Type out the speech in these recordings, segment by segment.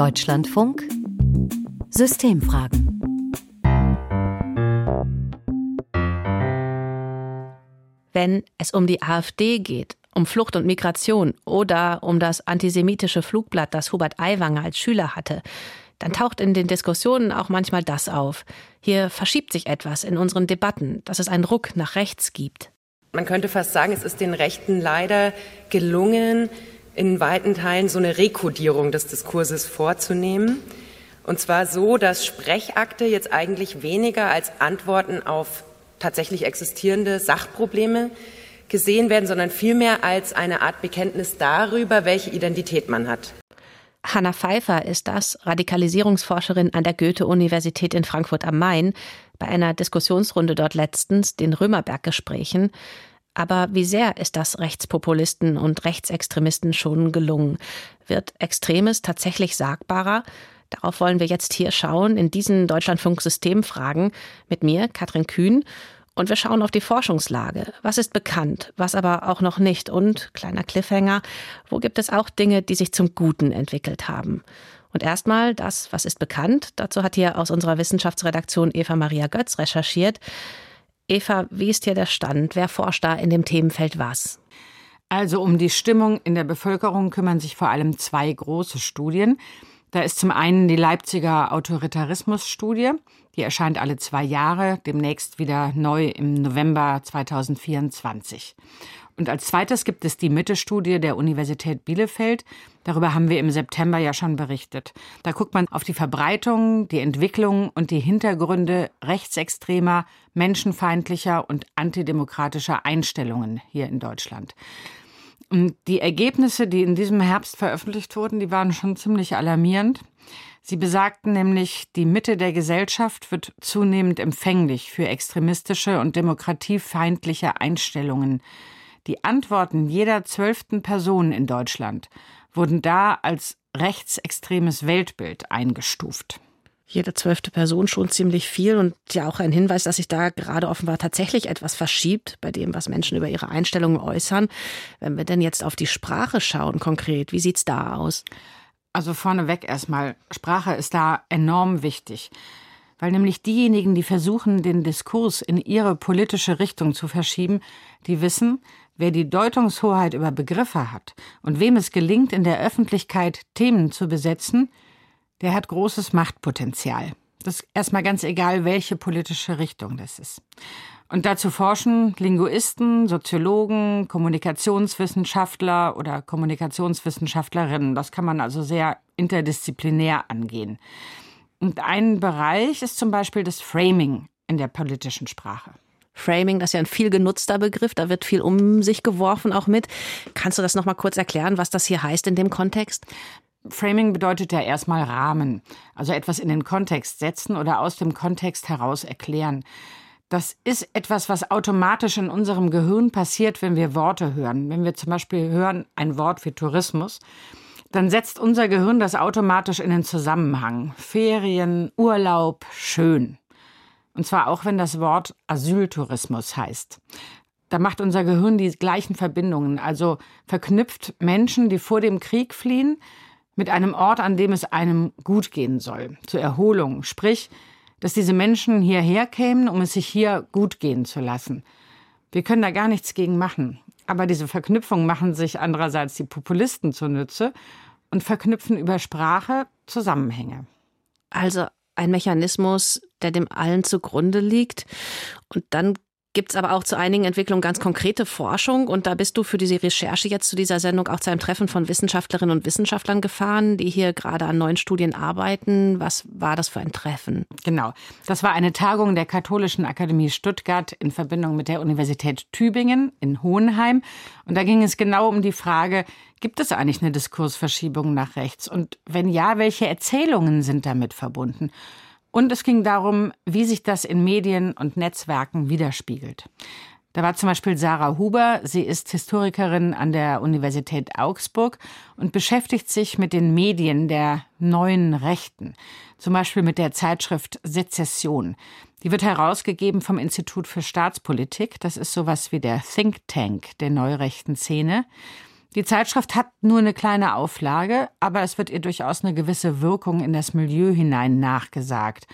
Deutschlandfunk Systemfragen Wenn es um die AfD geht, um Flucht und Migration oder um das antisemitische Flugblatt, das Hubert Aiwanger als Schüler hatte, dann taucht in den Diskussionen auch manchmal das auf. Hier verschiebt sich etwas in unseren Debatten, dass es einen Ruck nach rechts gibt. Man könnte fast sagen, es ist den Rechten leider gelungen, in weiten Teilen so eine Rekodierung des Diskurses vorzunehmen. Und zwar so, dass Sprechakte jetzt eigentlich weniger als Antworten auf tatsächlich existierende Sachprobleme gesehen werden, sondern vielmehr als eine Art Bekenntnis darüber, welche Identität man hat. Hanna Pfeiffer ist das, Radikalisierungsforscherin an der Goethe-Universität in Frankfurt am Main, bei einer Diskussionsrunde dort letztens, den Römerberg-Gesprächen. Aber wie sehr ist das Rechtspopulisten und Rechtsextremisten schon gelungen? Wird Extremes tatsächlich sagbarer? Darauf wollen wir jetzt hier schauen, in diesen Deutschlandfunk-Systemfragen mit mir, Katrin Kühn. Und wir schauen auf die Forschungslage. Was ist bekannt, was aber auch noch nicht? Und, kleiner Cliffhanger, wo gibt es auch Dinge, die sich zum Guten entwickelt haben? Und erstmal das, was ist bekannt. Dazu hat hier aus unserer Wissenschaftsredaktion Eva Maria Götz recherchiert. Eva, wie ist hier der Stand? Wer forscht da in dem Themenfeld was? Also um die Stimmung in der Bevölkerung kümmern sich vor allem zwei große Studien. Da ist zum einen die Leipziger Autoritarismus-Studie. Die erscheint alle zwei Jahre, demnächst wieder neu im November 2024. Und als zweites gibt es die Mitte-Studie der Universität Bielefeld. Darüber haben wir im September ja schon berichtet. Da guckt man auf die Verbreitung, die Entwicklung und die Hintergründe rechtsextremer, menschenfeindlicher und antidemokratischer Einstellungen hier in Deutschland. Und die Ergebnisse, die in diesem Herbst veröffentlicht wurden, die waren schon ziemlich alarmierend. Sie besagten nämlich, die Mitte der Gesellschaft wird zunehmend empfänglich für extremistische und demokratiefeindliche Einstellungen. Die Antworten jeder zwölften Person in Deutschland wurden da als rechtsextremes Weltbild eingestuft jede zwölfte Person schon ziemlich viel und ja auch ein Hinweis, dass sich da gerade offenbar tatsächlich etwas verschiebt bei dem, was Menschen über ihre Einstellungen äußern. Wenn wir denn jetzt auf die Sprache schauen konkret, wie sieht's da aus? Also vorneweg erstmal, Sprache ist da enorm wichtig, weil nämlich diejenigen, die versuchen, den Diskurs in ihre politische Richtung zu verschieben, die wissen, wer die Deutungshoheit über Begriffe hat und wem es gelingt, in der Öffentlichkeit Themen zu besetzen, der hat großes Machtpotenzial. Das ist erstmal ganz egal, welche politische Richtung das ist. Und dazu forschen Linguisten, Soziologen, Kommunikationswissenschaftler oder Kommunikationswissenschaftlerinnen. Das kann man also sehr interdisziplinär angehen. Und ein Bereich ist zum Beispiel das Framing in der politischen Sprache. Framing, das ist ja ein viel genutzter Begriff, da wird viel um sich geworfen auch mit. Kannst du das noch mal kurz erklären, was das hier heißt in dem Kontext? Framing bedeutet ja erstmal Rahmen, also etwas in den Kontext setzen oder aus dem Kontext heraus erklären. Das ist etwas, was automatisch in unserem Gehirn passiert, wenn wir Worte hören. Wenn wir zum Beispiel hören ein Wort wie Tourismus, dann setzt unser Gehirn das automatisch in den Zusammenhang. Ferien, Urlaub, schön. Und zwar auch, wenn das Wort Asyltourismus heißt. Da macht unser Gehirn die gleichen Verbindungen, also verknüpft Menschen, die vor dem Krieg fliehen, mit einem Ort, an dem es einem gut gehen soll, zur Erholung. Sprich, dass diese Menschen hierher kämen, um es sich hier gut gehen zu lassen. Wir können da gar nichts gegen machen. Aber diese Verknüpfung machen sich andererseits die Populisten zunutze und verknüpfen über Sprache Zusammenhänge. Also ein Mechanismus, der dem allen zugrunde liegt. Und dann gibt es aber auch zu einigen Entwicklungen ganz konkrete Forschung. Und da bist du für diese Recherche jetzt zu dieser Sendung auch zu einem Treffen von Wissenschaftlerinnen und Wissenschaftlern gefahren, die hier gerade an neuen Studien arbeiten. Was war das für ein Treffen? Genau. Das war eine Tagung der Katholischen Akademie Stuttgart in Verbindung mit der Universität Tübingen in Hohenheim. Und da ging es genau um die Frage, gibt es eigentlich eine Diskursverschiebung nach rechts? Und wenn ja, welche Erzählungen sind damit verbunden? Und es ging darum, wie sich das in Medien und Netzwerken widerspiegelt. Da war zum Beispiel Sarah Huber. Sie ist Historikerin an der Universität Augsburg und beschäftigt sich mit den Medien der neuen Rechten. Zum Beispiel mit der Zeitschrift Sezession. Die wird herausgegeben vom Institut für Staatspolitik. Das ist sowas wie der Think Tank der neurechten Szene. Die Zeitschrift hat nur eine kleine Auflage, aber es wird ihr durchaus eine gewisse Wirkung in das Milieu hinein nachgesagt.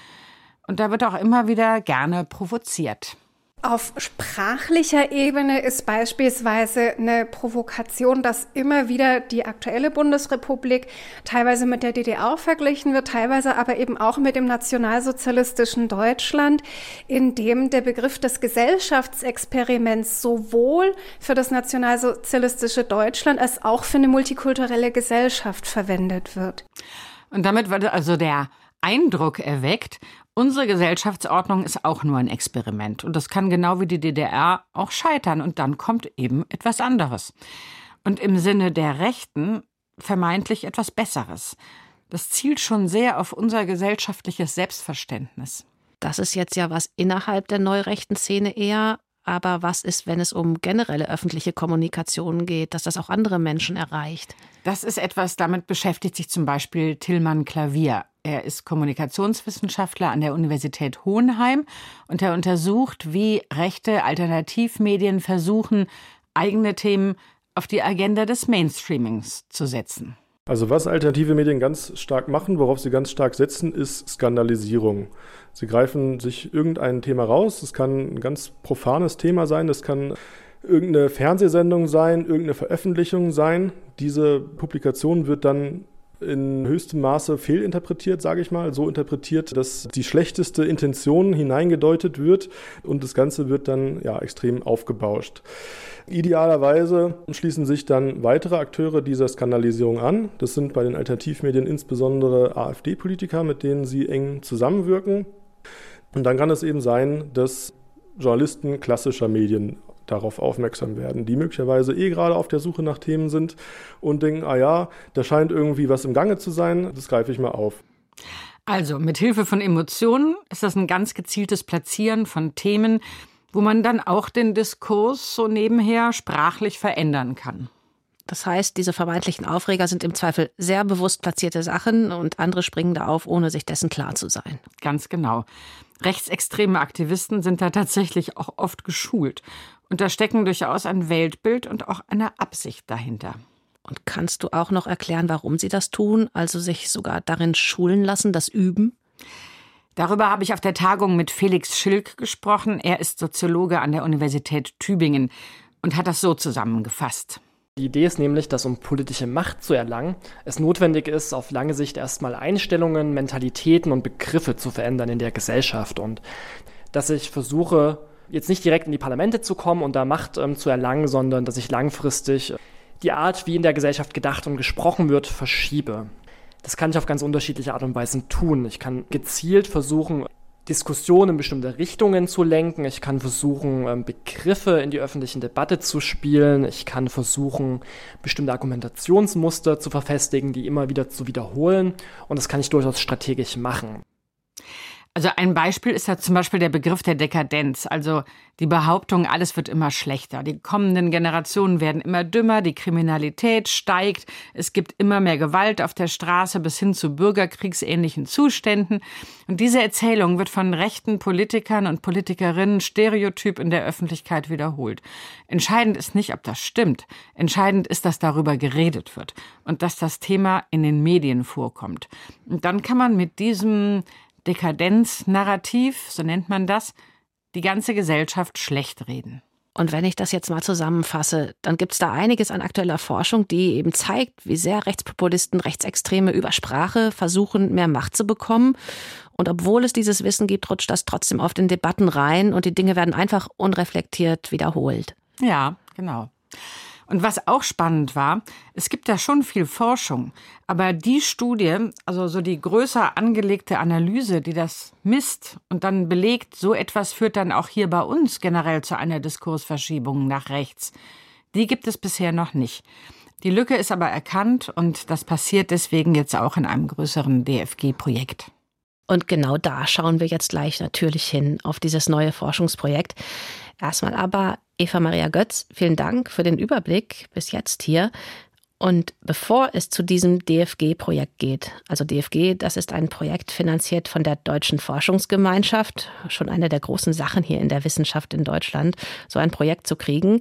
Und da wird auch immer wieder gerne provoziert. Auf sprachlicher Ebene ist beispielsweise eine Provokation, dass immer wieder die aktuelle Bundesrepublik teilweise mit der DDR verglichen wird, teilweise aber eben auch mit dem nationalsozialistischen Deutschland, in dem der Begriff des Gesellschaftsexperiments sowohl für das nationalsozialistische Deutschland als auch für eine multikulturelle Gesellschaft verwendet wird. Und damit wird also der Eindruck erweckt, Unsere Gesellschaftsordnung ist auch nur ein Experiment und das kann genau wie die DDR auch scheitern und dann kommt eben etwas anderes. Und im Sinne der Rechten vermeintlich etwas Besseres. Das zielt schon sehr auf unser gesellschaftliches Selbstverständnis. Das ist jetzt ja was innerhalb der neurechten Szene eher. Aber was ist, wenn es um generelle öffentliche Kommunikation geht, dass das auch andere Menschen erreicht? Das ist etwas, damit beschäftigt sich zum Beispiel Tillmann Klavier. Er ist Kommunikationswissenschaftler an der Universität Hohenheim und er untersucht, wie rechte Alternativmedien versuchen, eigene Themen auf die Agenda des Mainstreamings zu setzen. Also was alternative Medien ganz stark machen, worauf sie ganz stark setzen, ist Skandalisierung. Sie greifen sich irgendein Thema raus. Es kann ein ganz profanes Thema sein, es kann irgendeine Fernsehsendung sein, irgendeine Veröffentlichung sein. Diese Publikation wird dann in höchstem Maße fehlinterpretiert, sage ich mal, so interpretiert, dass die schlechteste Intention hineingedeutet wird und das Ganze wird dann ja extrem aufgebauscht. Idealerweise schließen sich dann weitere Akteure dieser Skandalisierung an. Das sind bei den Alternativmedien insbesondere AfD-Politiker, mit denen sie eng zusammenwirken. Und dann kann es eben sein, dass Journalisten klassischer Medien darauf aufmerksam werden, die möglicherweise eh gerade auf der Suche nach Themen sind und denken, ah ja, da scheint irgendwie was im Gange zu sein, das greife ich mal auf. Also, mit Hilfe von Emotionen ist das ein ganz gezieltes Platzieren von Themen, wo man dann auch den Diskurs so nebenher sprachlich verändern kann. Das heißt, diese vermeintlichen Aufreger sind im Zweifel sehr bewusst platzierte Sachen und andere springen da auf, ohne sich dessen klar zu sein. Ganz genau. Rechtsextreme Aktivisten sind da tatsächlich auch oft geschult. Und da stecken durchaus ein Weltbild und auch eine Absicht dahinter. Und kannst du auch noch erklären, warum sie das tun, also sich sogar darin schulen lassen, das üben? Darüber habe ich auf der Tagung mit Felix Schilk gesprochen. Er ist Soziologe an der Universität Tübingen und hat das so zusammengefasst. Die Idee ist nämlich, dass um politische Macht zu erlangen, es notwendig ist, auf lange Sicht erstmal Einstellungen, Mentalitäten und Begriffe zu verändern in der Gesellschaft und dass ich versuche, jetzt nicht direkt in die Parlamente zu kommen und da Macht ähm, zu erlangen, sondern dass ich langfristig die Art, wie in der Gesellschaft gedacht und gesprochen wird, verschiebe. Das kann ich auf ganz unterschiedliche Art und Weise tun. Ich kann gezielt versuchen, Diskussionen in bestimmte Richtungen zu lenken. Ich kann versuchen, ähm, Begriffe in die öffentliche Debatte zu spielen. Ich kann versuchen, bestimmte Argumentationsmuster zu verfestigen, die immer wieder zu wiederholen. Und das kann ich durchaus strategisch machen. Also ein Beispiel ist ja zum Beispiel der Begriff der Dekadenz, also die Behauptung, alles wird immer schlechter, die kommenden Generationen werden immer dümmer, die Kriminalität steigt, es gibt immer mehr Gewalt auf der Straße bis hin zu bürgerkriegsähnlichen Zuständen. Und diese Erzählung wird von rechten Politikern und Politikerinnen stereotyp in der Öffentlichkeit wiederholt. Entscheidend ist nicht, ob das stimmt, entscheidend ist, dass darüber geredet wird und dass das Thema in den Medien vorkommt. Und dann kann man mit diesem Dekadenznarrativ, so nennt man das, die ganze Gesellschaft schlecht reden. Und wenn ich das jetzt mal zusammenfasse, dann gibt es da einiges an aktueller Forschung, die eben zeigt, wie sehr Rechtspopulisten, Rechtsextreme über Sprache versuchen, mehr Macht zu bekommen. Und obwohl es dieses Wissen gibt, rutscht das trotzdem auf den Debatten rein und die Dinge werden einfach unreflektiert wiederholt. Ja, genau. Und was auch spannend war, es gibt da schon viel Forschung, aber die Studie, also so die größer angelegte Analyse, die das misst und dann belegt, so etwas führt dann auch hier bei uns generell zu einer Diskursverschiebung nach rechts, die gibt es bisher noch nicht. Die Lücke ist aber erkannt und das passiert deswegen jetzt auch in einem größeren DFG-Projekt. Und genau da schauen wir jetzt gleich natürlich hin auf dieses neue Forschungsprojekt. Erstmal aber Eva Maria Götz, vielen Dank für den Überblick bis jetzt hier. Und bevor es zu diesem DFG-Projekt geht, also DFG, das ist ein Projekt finanziert von der Deutschen Forschungsgemeinschaft, schon eine der großen Sachen hier in der Wissenschaft in Deutschland, so ein Projekt zu kriegen.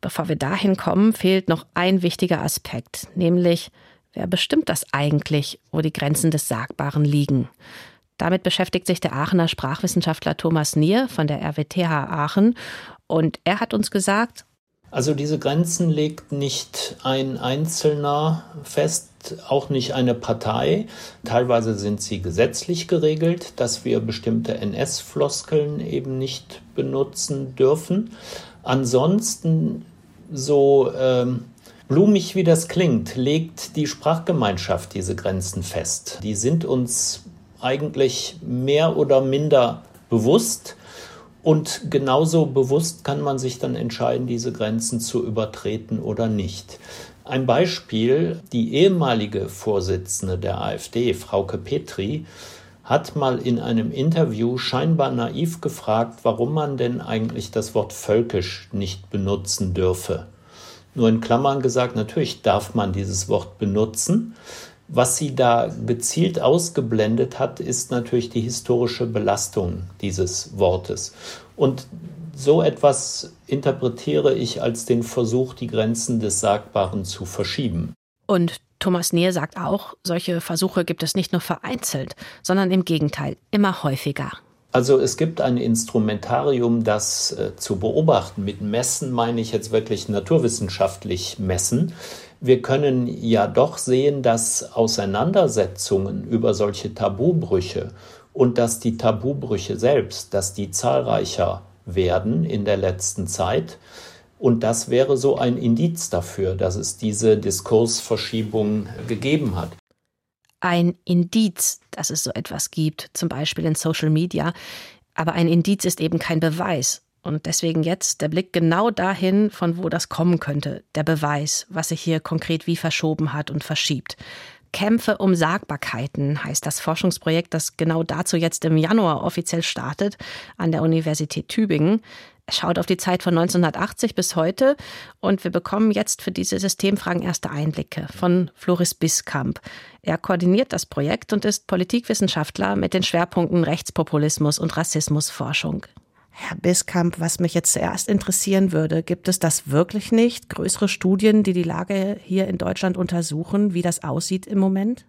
bevor wir dahin kommen, fehlt noch ein wichtiger Aspekt, nämlich wer bestimmt das eigentlich, wo die Grenzen des Sagbaren liegen? Damit beschäftigt sich der Aachener Sprachwissenschaftler Thomas Nier von der RWTH Aachen und er hat uns gesagt, also diese Grenzen legt nicht ein Einzelner fest, auch nicht eine Partei. Teilweise sind sie gesetzlich geregelt, dass wir bestimmte NS-Floskeln eben nicht benutzen dürfen. Ansonsten, so ähm, blumig wie das klingt, legt die Sprachgemeinschaft diese Grenzen fest. Die sind uns eigentlich mehr oder minder bewusst. Und genauso bewusst kann man sich dann entscheiden, diese Grenzen zu übertreten oder nicht. Ein Beispiel, die ehemalige Vorsitzende der AfD, Frauke Petri, hat mal in einem Interview scheinbar naiv gefragt, warum man denn eigentlich das Wort völkisch nicht benutzen dürfe. Nur in Klammern gesagt, natürlich darf man dieses Wort benutzen. Was sie da gezielt ausgeblendet hat, ist natürlich die historische Belastung dieses Wortes. Und so etwas interpretiere ich als den Versuch, die Grenzen des Sagbaren zu verschieben. Und Thomas Neher sagt auch, solche Versuche gibt es nicht nur vereinzelt, sondern im Gegenteil immer häufiger. Also es gibt ein Instrumentarium, das äh, zu beobachten. Mit Messen meine ich jetzt wirklich naturwissenschaftlich messen. Wir können ja doch sehen, dass Auseinandersetzungen über solche Tabubrüche und dass die Tabubrüche selbst, dass die zahlreicher werden in der letzten Zeit. Und das wäre so ein Indiz dafür, dass es diese Diskursverschiebung gegeben hat ein Indiz, dass es so etwas gibt, zum Beispiel in Social Media. Aber ein Indiz ist eben kein Beweis. Und deswegen jetzt der Blick genau dahin, von wo das kommen könnte, der Beweis, was sich hier konkret wie verschoben hat und verschiebt. Kämpfe um Sagbarkeiten heißt das Forschungsprojekt, das genau dazu jetzt im Januar offiziell startet an der Universität Tübingen. Er schaut auf die Zeit von 1980 bis heute und wir bekommen jetzt für diese Systemfragen erste Einblicke von Floris Biskamp. Er koordiniert das Projekt und ist Politikwissenschaftler mit den Schwerpunkten Rechtspopulismus und Rassismusforschung. Herr Biskamp, was mich jetzt zuerst interessieren würde, gibt es das wirklich nicht? Größere Studien, die die Lage hier in Deutschland untersuchen, wie das aussieht im Moment?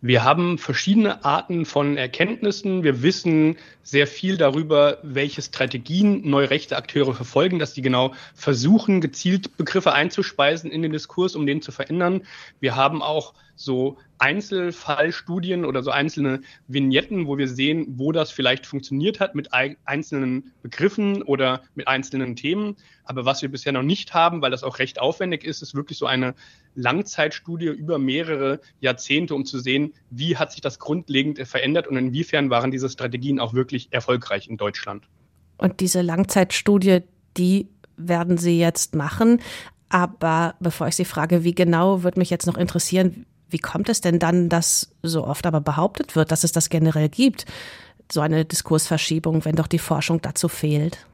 Wir haben verschiedene Arten von Erkenntnissen. Wir wissen sehr viel darüber, welche Strategien neue rechte Akteure verfolgen, dass sie genau versuchen, gezielt Begriffe einzuspeisen in den Diskurs, um den zu verändern. Wir haben auch so Einzelfallstudien oder so einzelne Vignetten, wo wir sehen, wo das vielleicht funktioniert hat mit einzelnen Begriffen oder mit einzelnen Themen. Aber was wir bisher noch nicht haben, weil das auch recht aufwendig ist, ist wirklich so eine Langzeitstudie über mehrere Jahrzehnte, um zu sehen, wie hat sich das grundlegend verändert und inwiefern waren diese Strategien auch wirklich erfolgreich in Deutschland. Und diese Langzeitstudie, die werden Sie jetzt machen. Aber bevor ich Sie frage, wie genau, würde mich jetzt noch interessieren, wie kommt es denn dann, dass so oft aber behauptet wird, dass es das generell gibt, so eine Diskursverschiebung, wenn doch die Forschung dazu fehlt?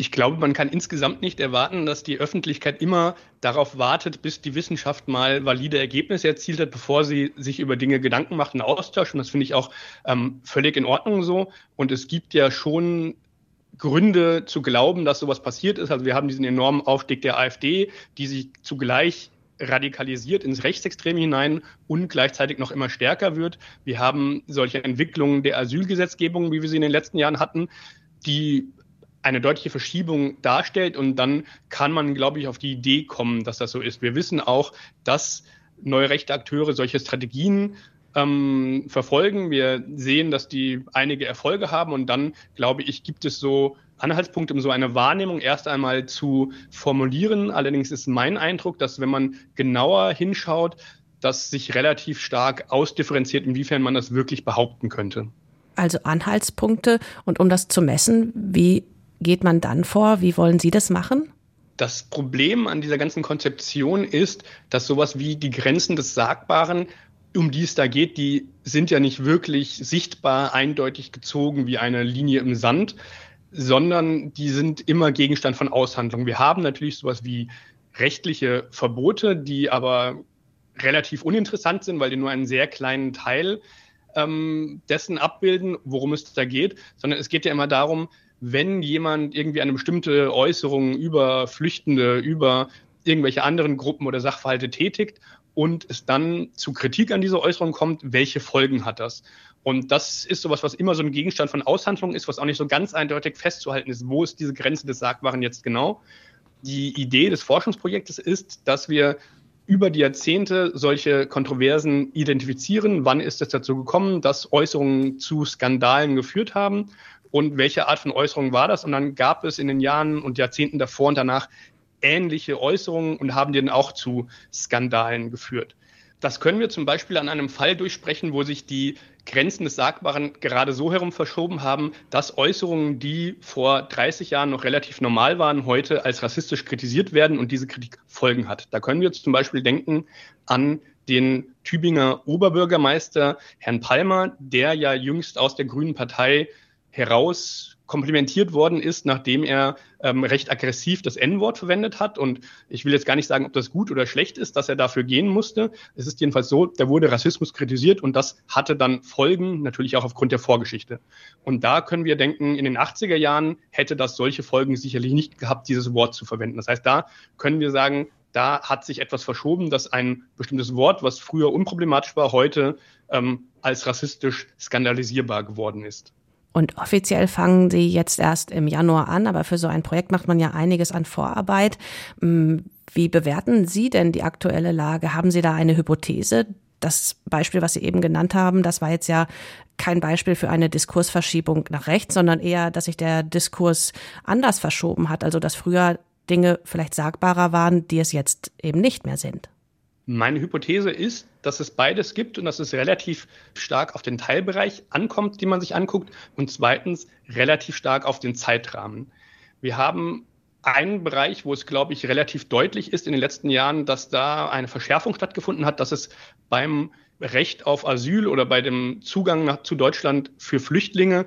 Ich glaube, man kann insgesamt nicht erwarten, dass die Öffentlichkeit immer darauf wartet, bis die Wissenschaft mal valide Ergebnisse erzielt hat, bevor sie sich über Dinge Gedanken macht und austauscht. Und das finde ich auch ähm, völlig in Ordnung so. Und es gibt ja schon Gründe zu glauben, dass sowas passiert ist. Also wir haben diesen enormen Aufstieg der AfD, die sich zugleich radikalisiert ins Rechtsextreme hinein und gleichzeitig noch immer stärker wird. Wir haben solche Entwicklungen der Asylgesetzgebung, wie wir sie in den letzten Jahren hatten, die eine deutliche Verschiebung darstellt. Und dann kann man, glaube ich, auf die Idee kommen, dass das so ist. Wir wissen auch, dass neue rechte Akteure solche Strategien ähm, verfolgen. Wir sehen, dass die einige Erfolge haben. Und dann, glaube ich, gibt es so Anhaltspunkt, um so eine Wahrnehmung erst einmal zu formulieren. Allerdings ist mein Eindruck, dass wenn man genauer hinschaut, das sich relativ stark ausdifferenziert, inwiefern man das wirklich behaupten könnte. Also Anhaltspunkte. Und um das zu messen, wie geht man dann vor? Wie wollen Sie das machen? Das Problem an dieser ganzen Konzeption ist, dass sowas wie die Grenzen des Sagbaren, um die es da geht, die sind ja nicht wirklich sichtbar eindeutig gezogen wie eine Linie im Sand, sondern die sind immer Gegenstand von Aushandlung. Wir haben natürlich sowas wie rechtliche Verbote, die aber relativ uninteressant sind, weil die nur einen sehr kleinen Teil ähm, dessen abbilden, worum es da geht, sondern es geht ja immer darum, wenn jemand irgendwie eine bestimmte Äußerung über Flüchtende, über irgendwelche anderen Gruppen oder Sachverhalte tätigt und es dann zu Kritik an dieser Äußerung kommt, welche Folgen hat das? Und das ist sowas, was immer so ein Gegenstand von Aushandlung ist, was auch nicht so ganz eindeutig festzuhalten ist, wo ist diese Grenze des Sagbaren jetzt genau. Die Idee des Forschungsprojektes ist, dass wir über die Jahrzehnte solche Kontroversen identifizieren. Wann ist es dazu gekommen, dass Äußerungen zu Skandalen geführt haben? Und welche Art von Äußerung war das? Und dann gab es in den Jahren und Jahrzehnten davor und danach ähnliche Äußerungen und haben dann auch zu Skandalen geführt. Das können wir zum Beispiel an einem Fall durchsprechen, wo sich die Grenzen des Sagbaren gerade so herum verschoben haben, dass Äußerungen, die vor 30 Jahren noch relativ normal waren, heute als rassistisch kritisiert werden und diese Kritik Folgen hat. Da können wir jetzt zum Beispiel denken an den Tübinger Oberbürgermeister Herrn Palmer, der ja jüngst aus der Grünen Partei heraus komplimentiert worden ist, nachdem er ähm, recht aggressiv das N-Wort verwendet hat. Und ich will jetzt gar nicht sagen, ob das gut oder schlecht ist, dass er dafür gehen musste. Es ist jedenfalls so, da wurde Rassismus kritisiert und das hatte dann Folgen, natürlich auch aufgrund der Vorgeschichte. Und da können wir denken, in den 80er Jahren hätte das solche Folgen sicherlich nicht gehabt, dieses Wort zu verwenden. Das heißt, da können wir sagen, da hat sich etwas verschoben, dass ein bestimmtes Wort, was früher unproblematisch war, heute ähm, als rassistisch skandalisierbar geworden ist. Und offiziell fangen Sie jetzt erst im Januar an, aber für so ein Projekt macht man ja einiges an Vorarbeit. Hm, wie bewerten Sie denn die aktuelle Lage? Haben Sie da eine Hypothese? Das Beispiel, was Sie eben genannt haben, das war jetzt ja kein Beispiel für eine Diskursverschiebung nach rechts, sondern eher, dass sich der Diskurs anders verschoben hat. Also, dass früher Dinge vielleicht sagbarer waren, die es jetzt eben nicht mehr sind. Meine Hypothese ist, dass es beides gibt und dass es relativ stark auf den Teilbereich ankommt, den man sich anguckt und zweitens relativ stark auf den Zeitrahmen. Wir haben einen Bereich, wo es, glaube ich, relativ deutlich ist in den letzten Jahren, dass da eine Verschärfung stattgefunden hat, dass es beim Recht auf Asyl oder bei dem Zugang nach, zu Deutschland für Flüchtlinge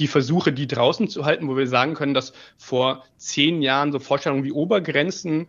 die Versuche, die draußen zu halten, wo wir sagen können, dass vor zehn Jahren so Vorstellungen wie Obergrenzen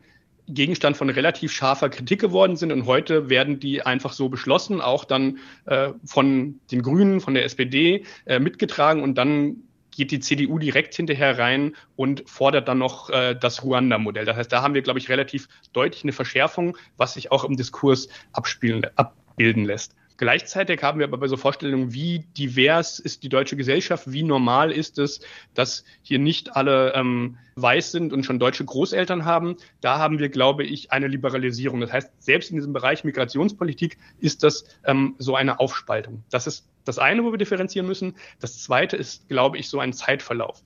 Gegenstand von relativ scharfer Kritik geworden sind und heute werden die einfach so beschlossen, auch dann äh, von den Grünen, von der SPD äh, mitgetragen und dann geht die CDU direkt hinterher rein und fordert dann noch äh, das Ruanda-Modell. Das heißt, da haben wir, glaube ich, relativ deutlich eine Verschärfung, was sich auch im Diskurs abspielen, abbilden lässt. Gleichzeitig haben wir aber bei so Vorstellungen, wie divers ist die deutsche Gesellschaft, wie normal ist es, dass hier nicht alle ähm, weiß sind und schon deutsche Großeltern haben. Da haben wir, glaube ich, eine Liberalisierung. Das heißt, selbst in diesem Bereich Migrationspolitik ist das ähm, so eine Aufspaltung. Das ist das eine, wo wir differenzieren müssen. Das zweite ist, glaube ich, so ein Zeitverlauf.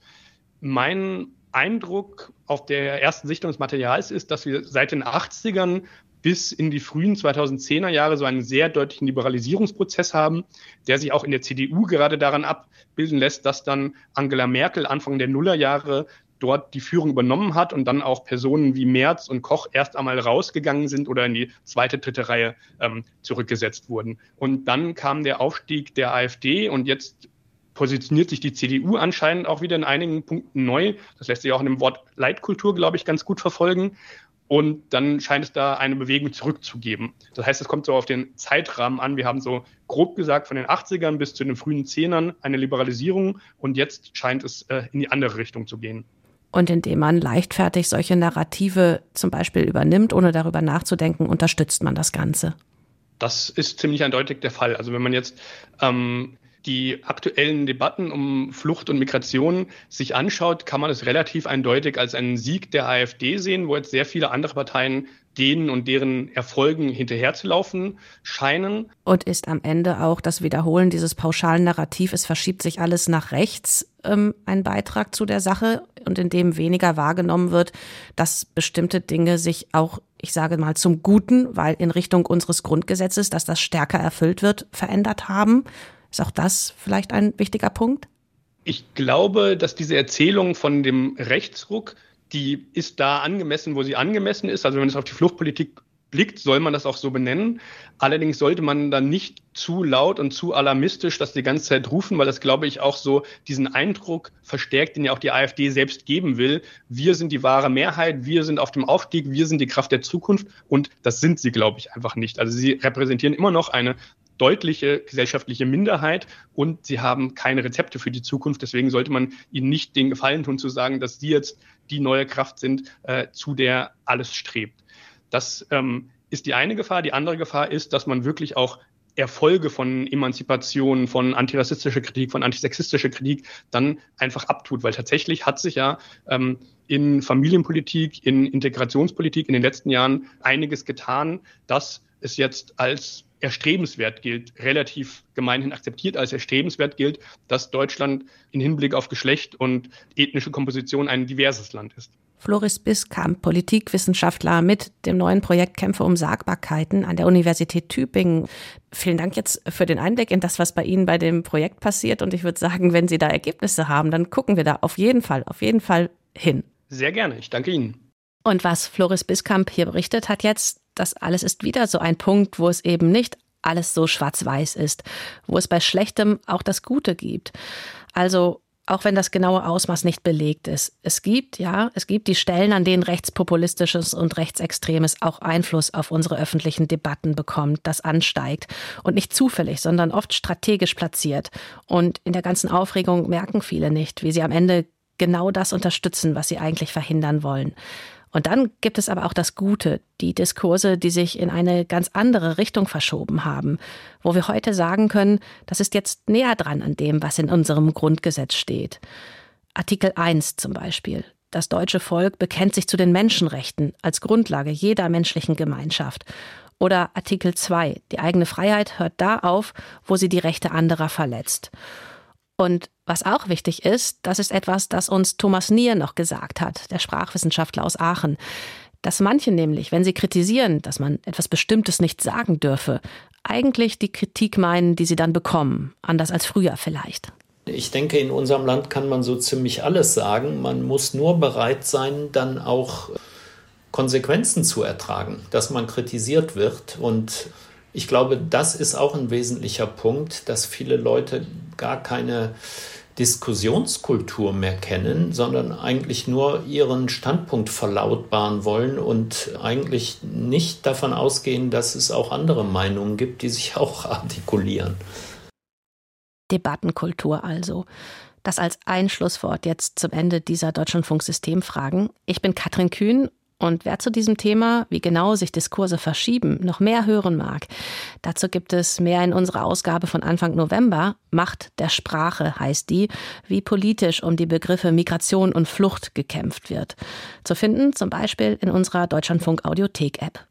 Mein Eindruck auf der ersten Sichtung des Materials ist, dass wir seit den 80ern bis in die frühen 2010er Jahre so einen sehr deutlichen Liberalisierungsprozess haben, der sich auch in der CDU gerade daran abbilden lässt, dass dann Angela Merkel Anfang der Nullerjahre dort die Führung übernommen hat und dann auch Personen wie Merz und Koch erst einmal rausgegangen sind oder in die zweite, dritte Reihe ähm, zurückgesetzt wurden. Und dann kam der Aufstieg der AfD und jetzt positioniert sich die CDU anscheinend auch wieder in einigen Punkten neu. Das lässt sich auch in dem Wort Leitkultur, glaube ich, ganz gut verfolgen. Und dann scheint es da eine Bewegung zurückzugeben. Das heißt, es kommt so auf den Zeitrahmen an. Wir haben so grob gesagt von den 80ern bis zu den frühen Zehnern eine Liberalisierung und jetzt scheint es äh, in die andere Richtung zu gehen. Und indem man leichtfertig solche Narrative zum Beispiel übernimmt, ohne darüber nachzudenken, unterstützt man das Ganze. Das ist ziemlich eindeutig der Fall. Also wenn man jetzt ähm, die aktuellen Debatten um Flucht und Migration sich anschaut, kann man es relativ eindeutig als einen Sieg der AfD sehen, wo jetzt sehr viele andere Parteien denen und deren Erfolgen hinterherzulaufen scheinen. Und ist am Ende auch das Wiederholen dieses pauschalen Narrativ, es verschiebt sich alles nach rechts, ähm, ein Beitrag zu der Sache und in dem weniger wahrgenommen wird, dass bestimmte Dinge sich auch, ich sage mal, zum Guten, weil in Richtung unseres Grundgesetzes, dass das stärker erfüllt wird, verändert haben. Ist auch das vielleicht ein wichtiger Punkt? Ich glaube, dass diese Erzählung von dem Rechtsruck, die ist da angemessen, wo sie angemessen ist. Also wenn es auf die Fluchtpolitik blickt, soll man das auch so benennen. Allerdings sollte man dann nicht zu laut und zu alarmistisch das die ganze Zeit rufen, weil das, glaube ich, auch so diesen Eindruck verstärkt, den ja auch die AfD selbst geben will. Wir sind die wahre Mehrheit, wir sind auf dem Aufstieg, wir sind die Kraft der Zukunft und das sind sie, glaube ich, einfach nicht. Also sie repräsentieren immer noch eine deutliche gesellschaftliche Minderheit und sie haben keine Rezepte für die Zukunft. Deswegen sollte man ihnen nicht den Gefallen tun zu sagen, dass sie jetzt die neue Kraft sind, äh, zu der alles strebt. Das ähm, ist die eine Gefahr. Die andere Gefahr ist, dass man wirklich auch Erfolge von Emanzipation, von antirassistischer Kritik, von antisexistischer Kritik dann einfach abtut, weil tatsächlich hat sich ja ähm, in Familienpolitik, in Integrationspolitik in den letzten Jahren einiges getan, dass es jetzt als erstrebenswert gilt, relativ gemeinhin akzeptiert als erstrebenswert gilt, dass Deutschland in Hinblick auf Geschlecht und ethnische Komposition ein diverses Land ist. Floris Biskamp, Politikwissenschaftler mit dem neuen Projekt Kämpfe um Sagbarkeiten an der Universität Tübingen. Vielen Dank jetzt für den Einblick in das, was bei Ihnen bei dem Projekt passiert. Und ich würde sagen, wenn Sie da Ergebnisse haben, dann gucken wir da auf jeden Fall, auf jeden Fall hin. Sehr gerne. Ich danke Ihnen. Und was Floris Biskamp hier berichtet hat jetzt, das alles ist wieder so ein Punkt, wo es eben nicht alles so schwarz-weiß ist, wo es bei Schlechtem auch das Gute gibt. Also auch wenn das genaue Ausmaß nicht belegt ist. Es gibt, ja, es gibt die Stellen, an denen Rechtspopulistisches und Rechtsextremes auch Einfluss auf unsere öffentlichen Debatten bekommt, das ansteigt. Und nicht zufällig, sondern oft strategisch platziert. Und in der ganzen Aufregung merken viele nicht, wie sie am Ende genau das unterstützen, was sie eigentlich verhindern wollen. Und dann gibt es aber auch das Gute, die Diskurse, die sich in eine ganz andere Richtung verschoben haben, wo wir heute sagen können, das ist jetzt näher dran an dem, was in unserem Grundgesetz steht. Artikel 1 zum Beispiel. Das deutsche Volk bekennt sich zu den Menschenrechten als Grundlage jeder menschlichen Gemeinschaft. Oder Artikel 2. Die eigene Freiheit hört da auf, wo sie die Rechte anderer verletzt. Und was auch wichtig ist, das ist etwas, das uns Thomas Nier noch gesagt hat, der Sprachwissenschaftler aus Aachen. Dass manche nämlich, wenn sie kritisieren, dass man etwas Bestimmtes nicht sagen dürfe, eigentlich die Kritik meinen, die sie dann bekommen, anders als früher vielleicht. Ich denke, in unserem Land kann man so ziemlich alles sagen. Man muss nur bereit sein, dann auch Konsequenzen zu ertragen, dass man kritisiert wird. Und ich glaube, das ist auch ein wesentlicher Punkt, dass viele Leute gar keine Diskussionskultur mehr kennen, sondern eigentlich nur ihren Standpunkt verlautbaren wollen und eigentlich nicht davon ausgehen, dass es auch andere Meinungen gibt, die sich auch artikulieren. Debattenkultur also. Das als Einschlusswort jetzt zum Ende dieser Deutschlandfunk-Systemfragen. Ich bin Katrin Kühn und wer zu diesem Thema, wie genau sich Diskurse verschieben, noch mehr hören mag, dazu gibt es mehr in unserer Ausgabe von Anfang November. Macht der Sprache heißt die, wie politisch um die Begriffe Migration und Flucht gekämpft wird. Zu finden zum Beispiel in unserer Deutschlandfunk Audiothek-App.